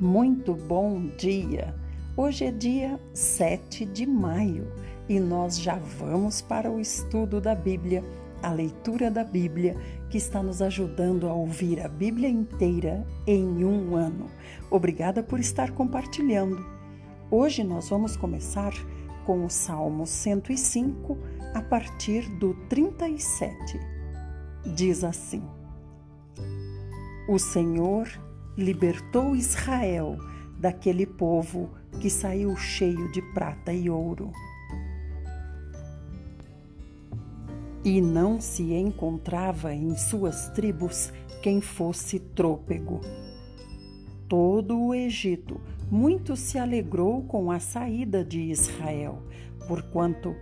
Muito bom dia! Hoje é dia 7 de maio e nós já vamos para o estudo da Bíblia, a leitura da Bíblia, que está nos ajudando a ouvir a Bíblia inteira em um ano. Obrigada por estar compartilhando. Hoje nós vamos começar com o Salmo 105 a partir do 37. Diz assim: O Senhor libertou Israel daquele povo que saiu cheio de prata e ouro. E não se encontrava em suas tribos quem fosse trôpego. Todo o Egito muito se alegrou com a saída de Israel, porquanto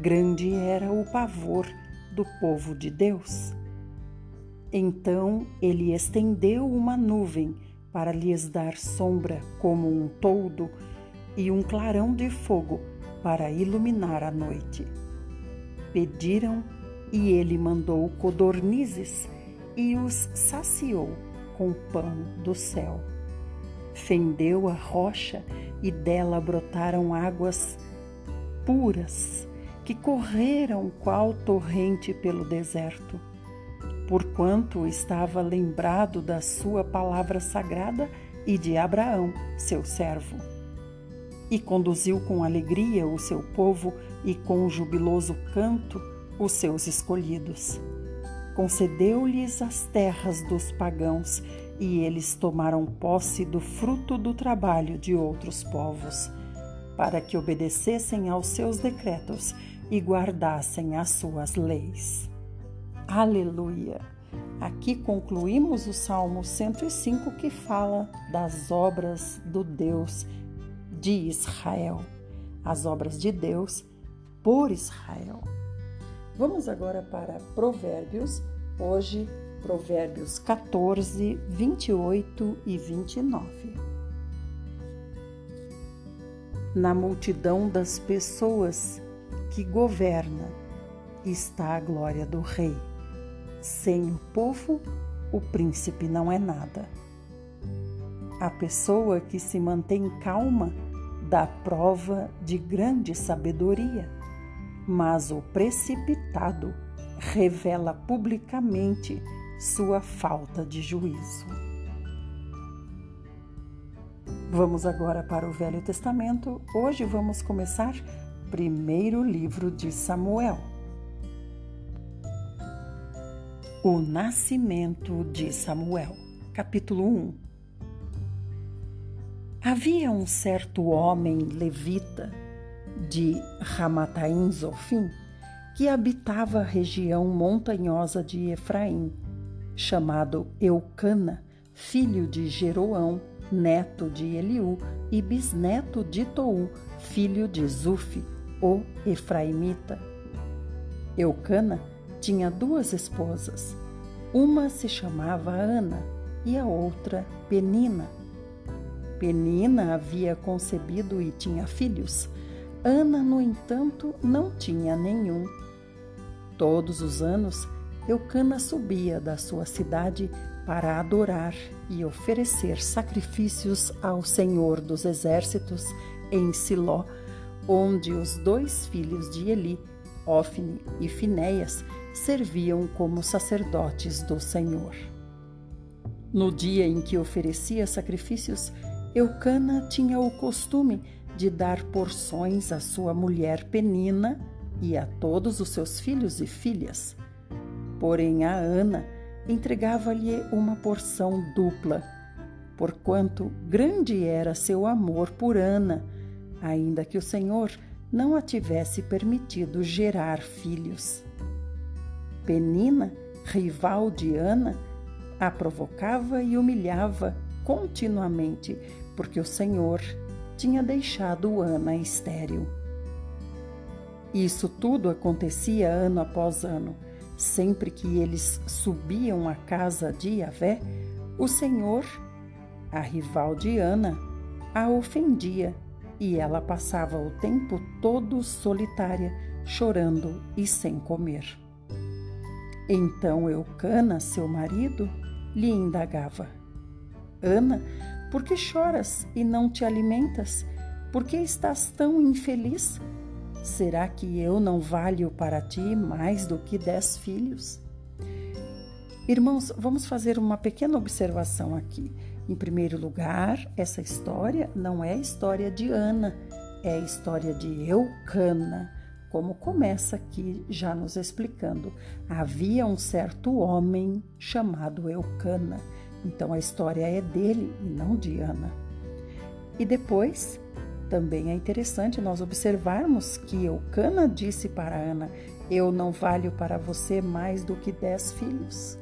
grande era o pavor do povo de Deus. Então ele estendeu uma nuvem para lhes dar sombra como um toldo e um clarão de fogo para iluminar a noite. Pediram e ele mandou codornizes e os saciou com pão do céu. Fendeu a rocha e dela brotaram águas puras que correram qual torrente pelo deserto porquanto estava lembrado da sua palavra sagrada e de Abraão, seu servo. E conduziu com alegria o seu povo e com jubiloso canto os seus escolhidos. Concedeu-lhes as terras dos pagãos e eles tomaram posse do fruto do trabalho de outros povos, para que obedecessem aos seus decretos e guardassem as suas leis. Aleluia! Aqui concluímos o Salmo 105 que fala das obras do Deus de Israel, as obras de Deus por Israel. Vamos agora para Provérbios, hoje Provérbios 14, 28 e 29. Na multidão das pessoas que governa está a glória do Rei sem o povo, o príncipe não é nada. A pessoa que se mantém calma dá prova de grande sabedoria, mas o precipitado revela publicamente sua falta de juízo. Vamos agora para o Velho Testamento. Hoje vamos começar primeiro livro de Samuel. O nascimento de Samuel, capítulo 1 Havia um certo homem levita de Ramataim Zofim que habitava a região montanhosa de Efraim, chamado Eucana, filho de Jeroão, neto de Eliú e bisneto de Tou, filho de Zufi, o Efraimita. Eucana tinha duas esposas. Uma se chamava Ana e a outra Penina. Penina havia concebido e tinha filhos. Ana, no entanto, não tinha nenhum. Todos os anos, Eucana subia da sua cidade para adorar e oferecer sacrifícios ao Senhor dos Exércitos em Siló, onde os dois filhos de Eli, Ofne e Finéias, serviam como sacerdotes do Senhor. No dia em que oferecia sacrifícios, Eucana tinha o costume de dar porções à sua mulher Penina e a todos os seus filhos e filhas. Porém, a Ana entregava-lhe uma porção dupla, porquanto grande era seu amor por Ana, ainda que o Senhor não a tivesse permitido gerar filhos. Penina, rival de Ana, a provocava e humilhava continuamente, porque o Senhor tinha deixado Ana estéril. Isso tudo acontecia ano após ano. Sempre que eles subiam à casa de Yahvé, o Senhor, a rival de Ana, a ofendia e ela passava o tempo todo solitária, chorando e sem comer. Então Eucana, seu marido, lhe indagava: Ana, Por que choras e não te alimentas? Por que estás tão infeliz? Será que eu não valho para ti mais do que dez filhos? Irmãos, vamos fazer uma pequena observação aqui. Em primeiro lugar, essa história não é história de Ana, é história de Eucana, como começa aqui já nos explicando. Havia um certo homem chamado Eucana, então a história é dele e não de Ana. E depois, também é interessante nós observarmos que Eucana disse para Ana: Eu não valho para você mais do que dez filhos.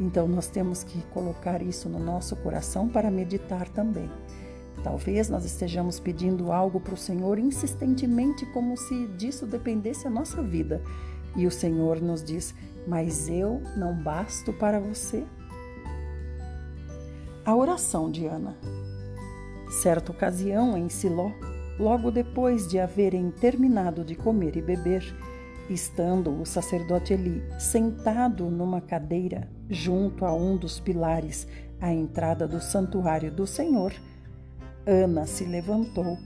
Então nós temos que colocar isso no nosso coração para meditar também. Talvez nós estejamos pedindo algo para o Senhor insistentemente, como se disso dependesse a nossa vida. E o Senhor nos diz: Mas eu não basto para você. A oração de Ana. Certa ocasião, em Siló, logo depois de haverem terminado de comer e beber, estando o sacerdote Eli sentado numa cadeira junto a um dos pilares à entrada do santuário do Senhor, Ana se levantou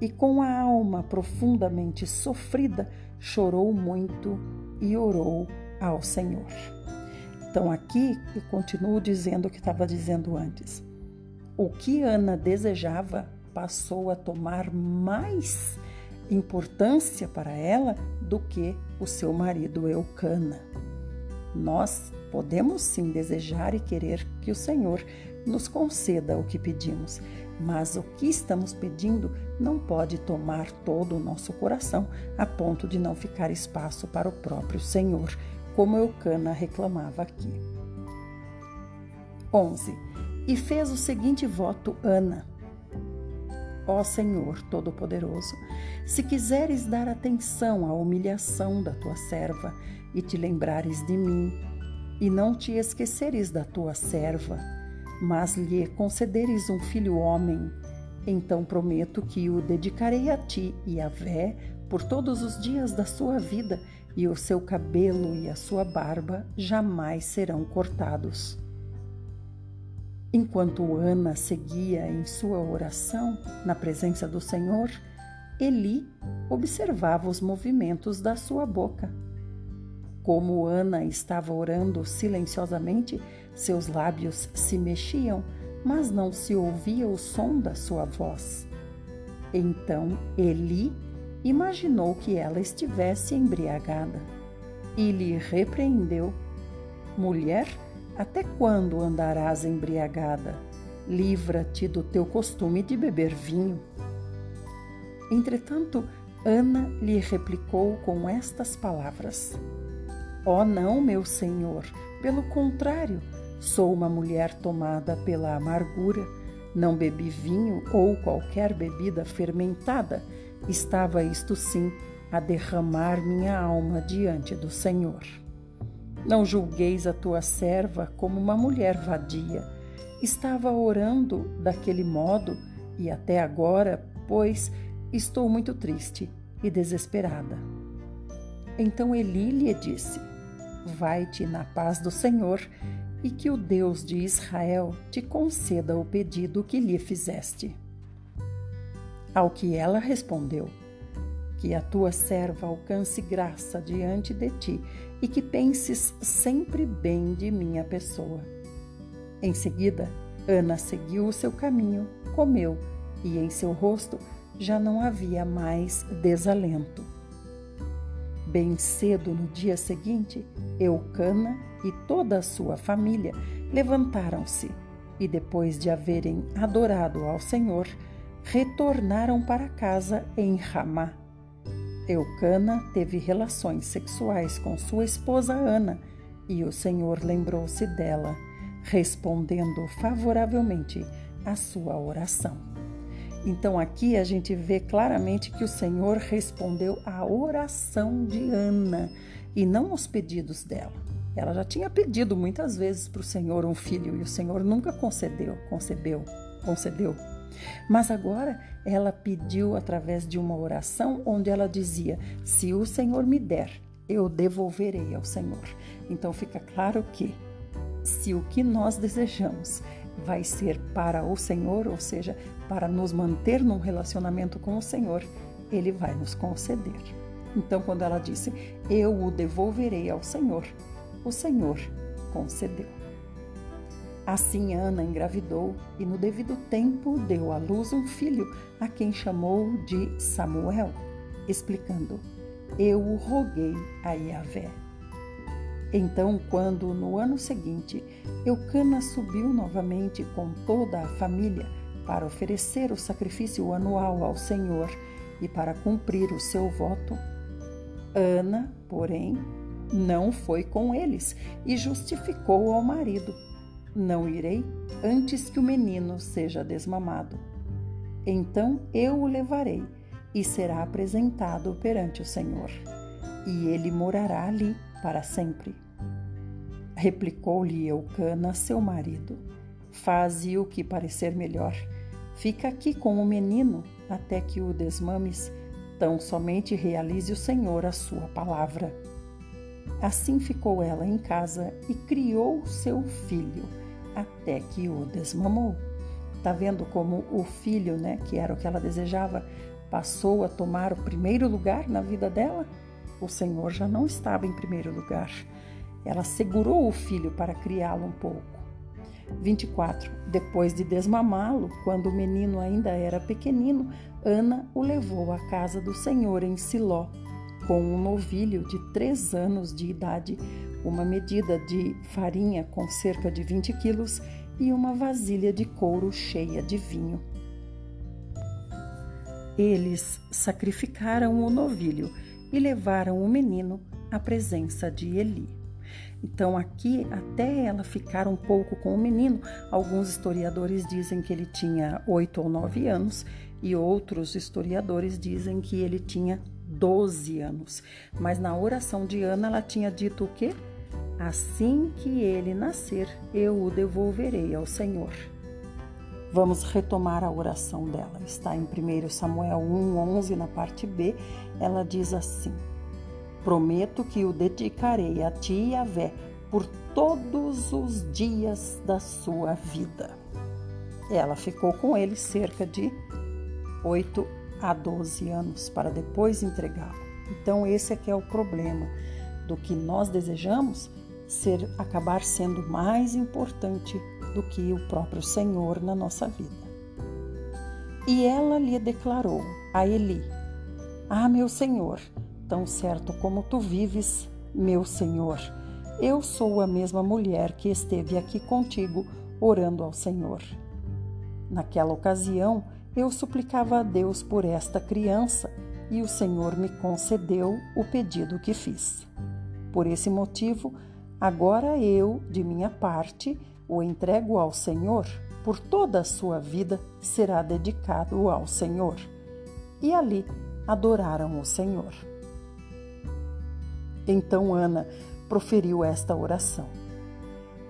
e, com a alma profundamente sofrida, chorou muito e orou ao Senhor. Então, aqui eu continuo dizendo o que estava dizendo antes. O que Ana desejava passou a tomar mais importância para ela do que o seu marido Eucana. Nós podemos sim desejar e querer que o Senhor nos conceda o que pedimos, mas o que estamos pedindo não pode tomar todo o nosso coração a ponto de não ficar espaço para o próprio Senhor, como Eucana reclamava aqui. 11. E fez o seguinte voto Ana: Ó Senhor Todo-Poderoso, se quiseres dar atenção à humilhação da tua serva e te lembrares de mim, e não te esqueceres da tua serva, mas lhe concederes um filho homem, então prometo que o dedicarei a ti e a Vé por todos os dias da sua vida, e o seu cabelo e a sua barba jamais serão cortados. Enquanto Ana seguia em sua oração na presença do Senhor, Eli observava os movimentos da sua boca. Como Ana estava orando silenciosamente, seus lábios se mexiam, mas não se ouvia o som da sua voz. Então Eli imaginou que ela estivesse embriagada e lhe repreendeu: Mulher, até quando andarás embriagada? Livra-te do teu costume de beber vinho. Entretanto, Ana lhe replicou com estas palavras: Ó oh, não, meu senhor, pelo contrário, sou uma mulher tomada pela amargura, não bebi vinho ou qualquer bebida fermentada, estava isto sim a derramar minha alma diante do Senhor. Não julgueis a tua serva como uma mulher vadia. Estava orando daquele modo e até agora, pois estou muito triste e desesperada. Então Eli lhe disse: Vai-te na paz do Senhor e que o Deus de Israel te conceda o pedido que lhe fizeste. Ao que ela respondeu: Que a tua serva alcance graça diante de ti e que penses sempre bem de minha pessoa. Em seguida, Ana seguiu o seu caminho, comeu, e em seu rosto já não havia mais desalento. Bem cedo no dia seguinte, Eucana e toda a sua família levantaram-se e, depois de haverem adorado ao Senhor, retornaram para casa em Ramá. Eucana teve relações sexuais com sua esposa Ana e o Senhor lembrou-se dela, respondendo favoravelmente à sua oração. Então aqui a gente vê claramente que o Senhor respondeu à oração de Ana e não aos pedidos dela. Ela já tinha pedido muitas vezes para o Senhor um filho e o Senhor nunca concedeu, concebeu, concedeu. Mas agora ela pediu através de uma oração onde ela dizia: Se o Senhor me der, eu devolverei ao Senhor. Então fica claro que se o que nós desejamos vai ser para o Senhor, ou seja, para nos manter num relacionamento com o Senhor, ele vai nos conceder. Então, quando ela disse, Eu o devolverei ao Senhor, o Senhor concedeu. Assim Ana engravidou e, no devido tempo, deu à luz um filho, a quem chamou de Samuel, explicando: Eu o roguei a Yahvé. Então, quando no ano seguinte Eucana subiu novamente com toda a família para oferecer o sacrifício anual ao Senhor e para cumprir o seu voto, Ana, porém, não foi com eles e justificou ao marido: Não irei antes que o menino seja desmamado. Então eu o levarei e será apresentado perante o Senhor, e ele morará ali para sempre. Replicou-lhe Eucana, seu marido: Faze o que parecer melhor. Fica aqui com o menino até que o desmames, tão somente realize o Senhor a sua palavra. Assim ficou ela em casa e criou seu filho até que o desmamou. Tá vendo como o filho, né, que era o que ela desejava, passou a tomar o primeiro lugar na vida dela? O Senhor já não estava em primeiro lugar. Ela segurou o filho para criá-lo um pouco. 24. Depois de desmamá-lo, quando o menino ainda era pequenino, Ana o levou à casa do Senhor em Siló, com um novilho de três anos de idade, uma medida de farinha com cerca de 20 quilos e uma vasilha de couro cheia de vinho. Eles sacrificaram o novilho e levaram o menino à presença de Eli. Então, aqui, até ela ficar um pouco com o menino, alguns historiadores dizem que ele tinha oito ou nove anos e outros historiadores dizem que ele tinha 12 anos. Mas na oração de Ana, ela tinha dito o quê? Assim que ele nascer, eu o devolverei ao Senhor. Vamos retomar a oração dela. Está em 1 Samuel 1:11 na parte B. Ela diz assim: Prometo que o dedicarei a ti, Yahvé, por todos os dias da sua vida. Ela ficou com ele cerca de 8 a 12 anos para depois entregá-lo. Então esse é que é o problema do que nós desejamos ser acabar sendo mais importante do que o próprio Senhor na nossa vida. E ela lhe declarou a Eli: Ah, meu Senhor, tão certo como tu vives, meu Senhor, eu sou a mesma mulher que esteve aqui contigo orando ao Senhor. Naquela ocasião, eu suplicava a Deus por esta criança e o Senhor me concedeu o pedido que fiz. Por esse motivo, agora eu, de minha parte, o entrego ao Senhor, por toda a sua vida será dedicado ao Senhor. E ali adoraram o Senhor. Então Ana proferiu esta oração: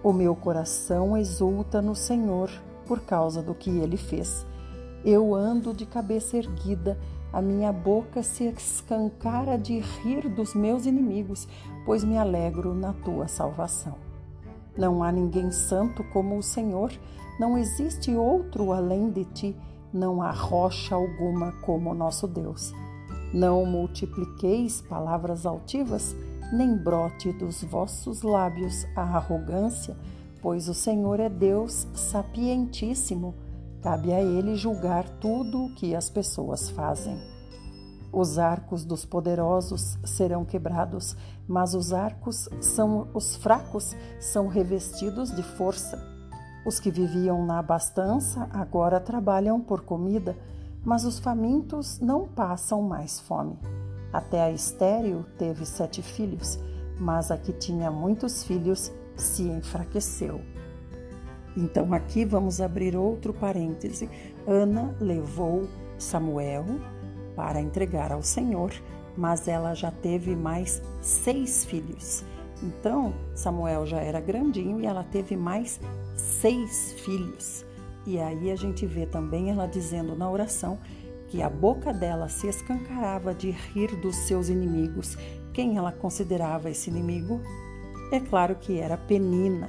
O meu coração exulta no Senhor por causa do que ele fez. Eu ando de cabeça erguida, a minha boca se escancara de rir dos meus inimigos, pois me alegro na tua salvação. Não há ninguém santo como o Senhor, não existe outro além de ti, não há rocha alguma como nosso Deus. Não multipliqueis palavras altivas, nem brote dos vossos lábios a arrogância, pois o Senhor é Deus sapientíssimo, cabe a Ele julgar tudo o que as pessoas fazem. Os arcos dos poderosos serão quebrados, mas os arcos são os fracos são revestidos de força. Os que viviam na abastança agora trabalham por comida, mas os famintos não passam mais fome. Até a estéril teve sete filhos, mas a que tinha muitos filhos se enfraqueceu. Então aqui vamos abrir outro parêntese. Ana levou Samuel para entregar ao Senhor, mas ela já teve mais seis filhos. Então Samuel já era grandinho e ela teve mais seis filhos. E aí a gente vê também ela dizendo na oração que a boca dela se escancarava de rir dos seus inimigos. Quem ela considerava esse inimigo? É claro que era Penina.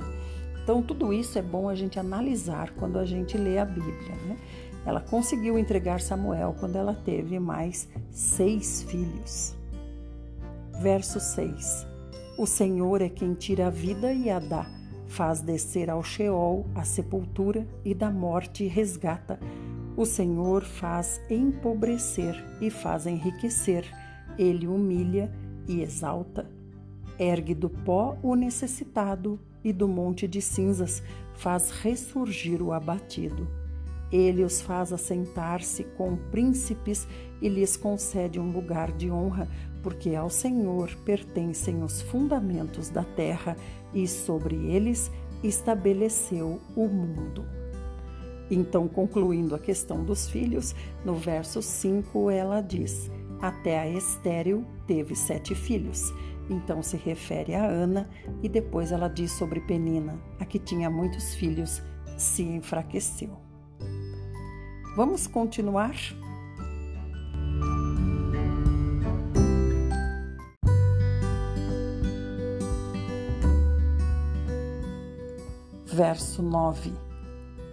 Então, tudo isso é bom a gente analisar quando a gente lê a Bíblia. Né? Ela conseguiu entregar Samuel quando ela teve mais seis filhos. Verso 6: O Senhor é quem tira a vida e a dá, faz descer ao Sheol a sepultura e da morte resgata. O Senhor faz empobrecer e faz enriquecer, ele humilha e exalta. Ergue do pó o necessitado e do monte de cinzas faz ressurgir o abatido. Ele os faz assentar-se com príncipes e lhes concede um lugar de honra, porque ao Senhor pertencem os fundamentos da terra e sobre eles estabeleceu o mundo. Então, concluindo a questão dos filhos, no verso 5 ela diz: Até a estéril teve sete filhos então se refere a Ana e depois ela diz sobre Penina, a que tinha muitos filhos, se enfraqueceu. Vamos continuar? Verso 9: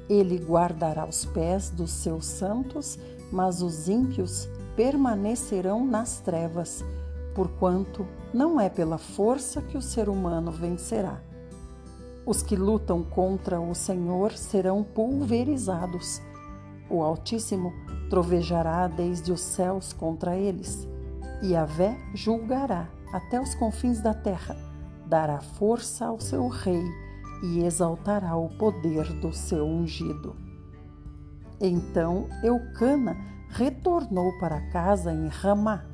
Ele guardará os pés dos seus santos, mas os ímpios permanecerão nas trevas porquanto não é pela força que o ser humano vencerá. Os que lutam contra o Senhor serão pulverizados. O Altíssimo trovejará desde os céus contra eles, e a Vé julgará até os confins da terra, dará força ao seu rei e exaltará o poder do seu ungido. Então Eucana retornou para casa em Ramá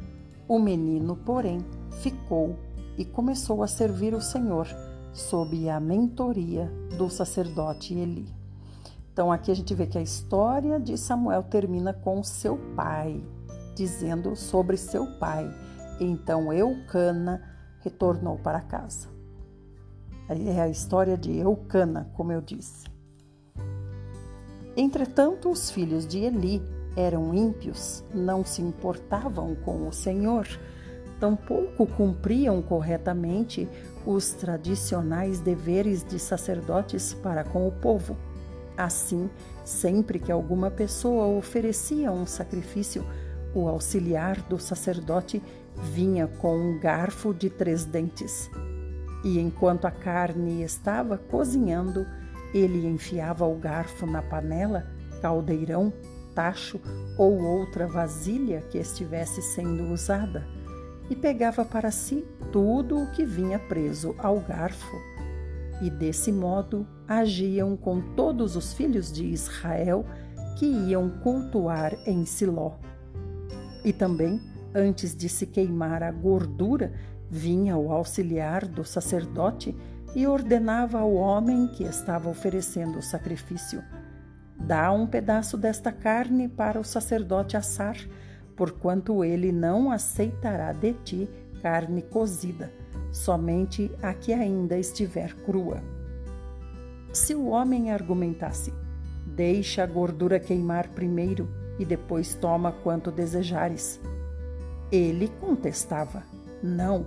o menino, porém, ficou e começou a servir o Senhor sob a mentoria do sacerdote Eli. Então aqui a gente vê que a história de Samuel termina com seu pai, dizendo sobre seu pai. Então Eucana retornou para casa. É a história de Eucana, como eu disse. Entretanto, os filhos de Eli eram ímpios, não se importavam com o Senhor, tampouco cumpriam corretamente os tradicionais deveres de sacerdotes para com o povo. Assim, sempre que alguma pessoa oferecia um sacrifício, o auxiliar do sacerdote vinha com um garfo de três dentes. E enquanto a carne estava cozinhando, ele enfiava o garfo na panela, caldeirão tacho ou outra vasilha que estivesse sendo usada e pegava para si tudo o que vinha preso ao garfo. E desse modo agiam com todos os filhos de Israel que iam cultuar em Siló. E também, antes de se queimar a gordura, vinha o auxiliar do sacerdote e ordenava ao homem que estava oferecendo o sacrifício: Dá um pedaço desta carne para o sacerdote assar, porquanto ele não aceitará de ti carne cozida, somente a que ainda estiver crua. Se o homem argumentasse, deixa a gordura queimar primeiro e depois toma quanto desejares. Ele contestava: Não,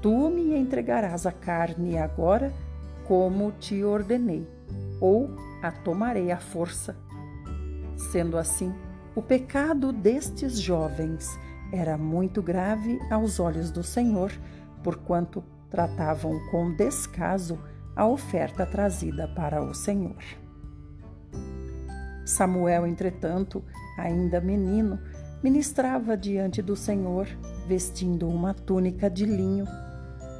tu me entregarás a carne agora, como te ordenei, ou a tomarei à força. Sendo assim, o pecado destes jovens era muito grave aos olhos do Senhor, porquanto tratavam com descaso a oferta trazida para o Senhor. Samuel, entretanto, ainda menino, ministrava diante do Senhor, vestindo uma túnica de linho.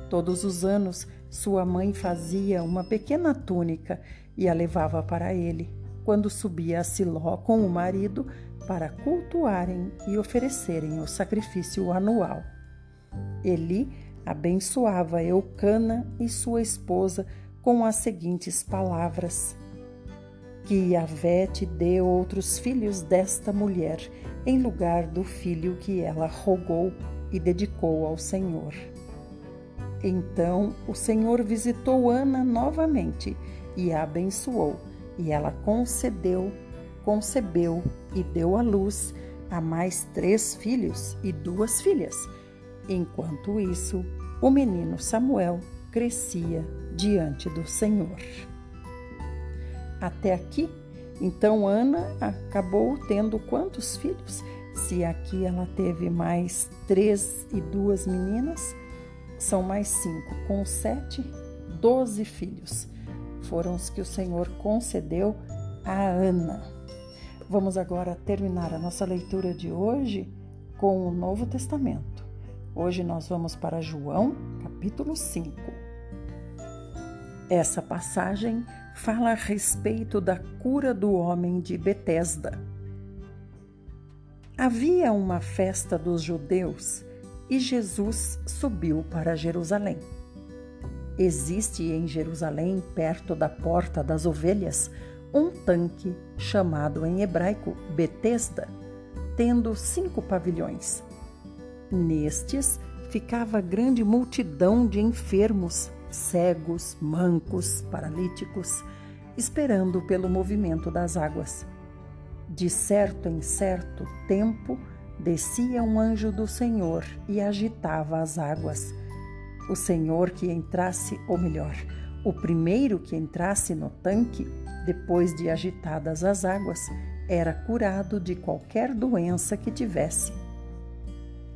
Todos os anos, sua mãe fazia uma pequena túnica e a levava para ele, quando subia a Siló com o marido para cultuarem e oferecerem o sacrifício anual. Eli abençoava Eucana e sua esposa com as seguintes palavras: Que Yahvé te dê outros filhos desta mulher, em lugar do filho que ela rogou e dedicou ao Senhor. Então o Senhor visitou Ana novamente e a abençoou, e ela concedeu, concebeu e deu à luz a mais três filhos e duas filhas. Enquanto isso, o menino Samuel crescia diante do Senhor. até aqui? Então Ana acabou tendo quantos filhos? Se aqui ela teve mais três e duas meninas, são mais cinco. Com sete, doze filhos. Foram os que o Senhor concedeu a Ana. Vamos agora terminar a nossa leitura de hoje com o Novo Testamento. Hoje nós vamos para João, capítulo 5. Essa passagem fala a respeito da cura do homem de Betesda. Havia uma festa dos judeus e Jesus subiu para Jerusalém. Existe em Jerusalém, perto da Porta das Ovelhas, um tanque chamado em hebraico Betesda, tendo cinco pavilhões. Nestes ficava grande multidão de enfermos, cegos, mancos, paralíticos, esperando pelo movimento das águas. De certo em certo tempo descia um anjo do Senhor e agitava as águas. O Senhor que entrasse, ou melhor, o primeiro que entrasse no tanque, depois de agitadas as águas, era curado de qualquer doença que tivesse.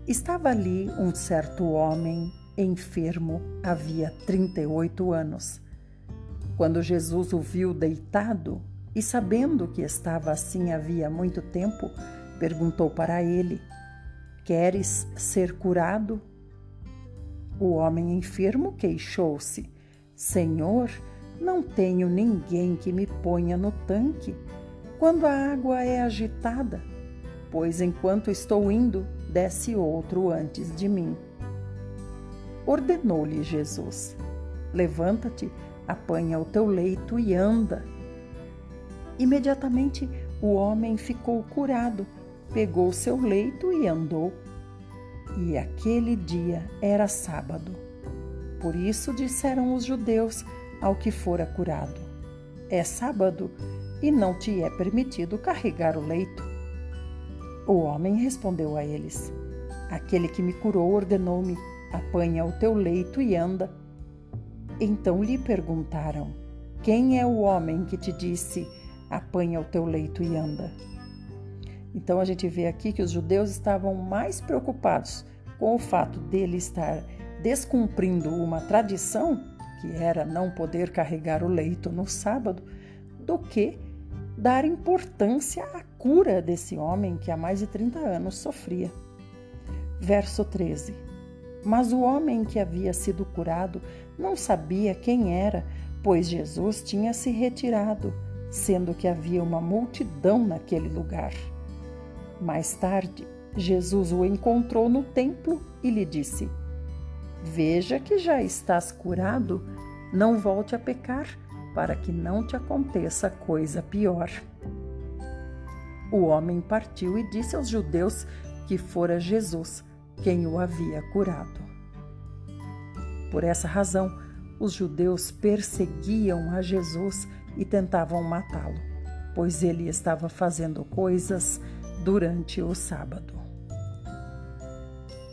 Estava ali um certo homem enfermo havia 38 anos. Quando Jesus o viu deitado e sabendo que estava assim havia muito tempo, perguntou para ele: Queres ser curado? O homem enfermo queixou-se: Senhor, não tenho ninguém que me ponha no tanque quando a água é agitada, pois enquanto estou indo, desce outro antes de mim. Ordenou-lhe Jesus: Levanta-te, apanha o teu leito e anda. Imediatamente o homem ficou curado, pegou seu leito e andou. E aquele dia era sábado. Por isso disseram os judeus ao que fora curado: É sábado e não te é permitido carregar o leito. O homem respondeu a eles: Aquele que me curou ordenou-me apanha o teu leito e anda. Então lhe perguntaram: Quem é o homem que te disse, apanha o teu leito e anda? Então a gente vê aqui que os judeus estavam mais preocupados com o fato dele estar descumprindo uma tradição, que era não poder carregar o leito no sábado, do que dar importância à cura desse homem que há mais de 30 anos sofria. Verso 13. Mas o homem que havia sido curado não sabia quem era, pois Jesus tinha se retirado, sendo que havia uma multidão naquele lugar. Mais tarde, Jesus o encontrou no templo e lhe disse: Veja que já estás curado, não volte a pecar, para que não te aconteça coisa pior. O homem partiu e disse aos judeus que fora Jesus quem o havia curado. Por essa razão, os judeus perseguiam a Jesus e tentavam matá-lo, pois ele estava fazendo coisas durante o sábado.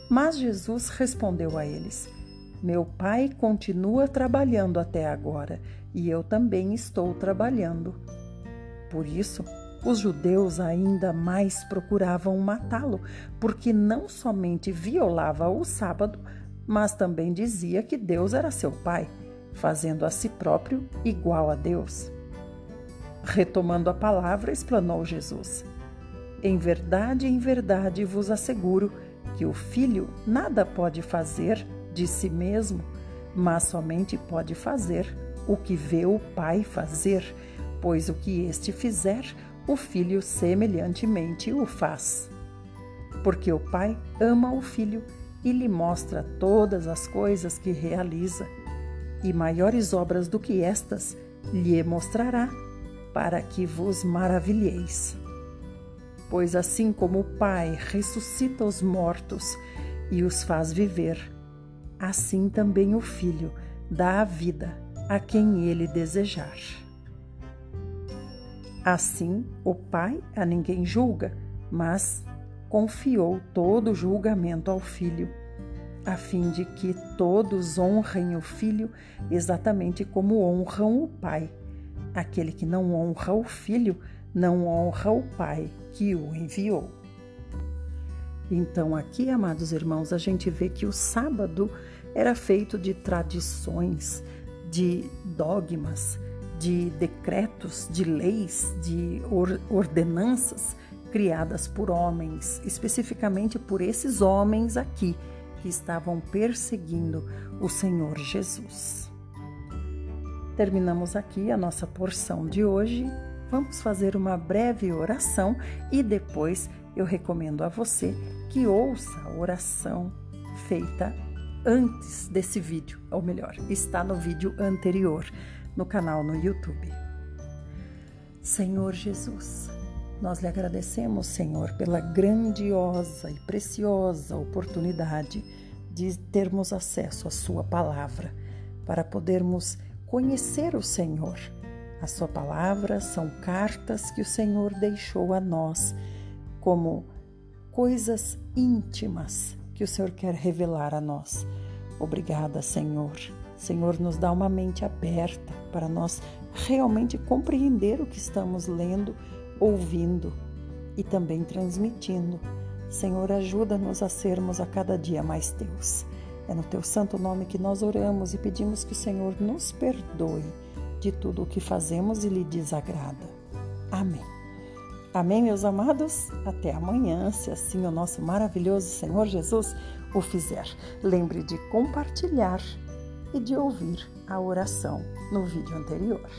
Mas Jesus respondeu a eles: Meu pai continua trabalhando até agora e eu também estou trabalhando. Por isso, os judeus ainda mais procuravam matá-lo, porque não somente violava o sábado, mas também dizia que Deus era seu pai, fazendo a si próprio igual a Deus. Retomando a palavra, explanou Jesus: Em verdade, em verdade vos asseguro que o filho nada pode fazer de si mesmo, mas somente pode fazer o que vê o pai fazer, pois o que este fizer, o filho semelhantemente o faz. Porque o pai ama o filho e lhe mostra todas as coisas que realiza, e maiores obras do que estas lhe mostrará, para que vos maravilheis. Pois assim como o Pai ressuscita os mortos e os faz viver, assim também o Filho dá a vida a quem ele desejar. Assim, o Pai a ninguém julga, mas confiou todo o julgamento ao Filho, a fim de que todos honrem o Filho exatamente como honram o Pai, Aquele que não honra o filho, não honra o pai que o enviou. Então, aqui, amados irmãos, a gente vê que o sábado era feito de tradições, de dogmas, de decretos, de leis, de ordenanças criadas por homens, especificamente por esses homens aqui que estavam perseguindo o Senhor Jesus. Terminamos aqui a nossa porção de hoje. Vamos fazer uma breve oração e depois eu recomendo a você que ouça a oração feita antes desse vídeo, ou melhor, está no vídeo anterior no canal no YouTube. Senhor Jesus, nós lhe agradecemos, Senhor, pela grandiosa e preciosa oportunidade de termos acesso à Sua palavra, para podermos conhecer o Senhor. A Sua palavra são cartas que o Senhor deixou a nós como coisas íntimas que o Senhor quer revelar a nós. Obrigada, Senhor. Senhor, nos dá uma mente aberta para nós realmente compreender o que estamos lendo, ouvindo e também transmitindo. Senhor, ajuda-nos a sermos a cada dia mais teus. É no teu santo nome que nós oramos e pedimos que o Senhor nos perdoe de tudo o que fazemos e lhe desagrada. Amém. Amém, meus amados? Até amanhã, se assim o nosso maravilhoso Senhor Jesus o fizer. Lembre de compartilhar e de ouvir a oração no vídeo anterior.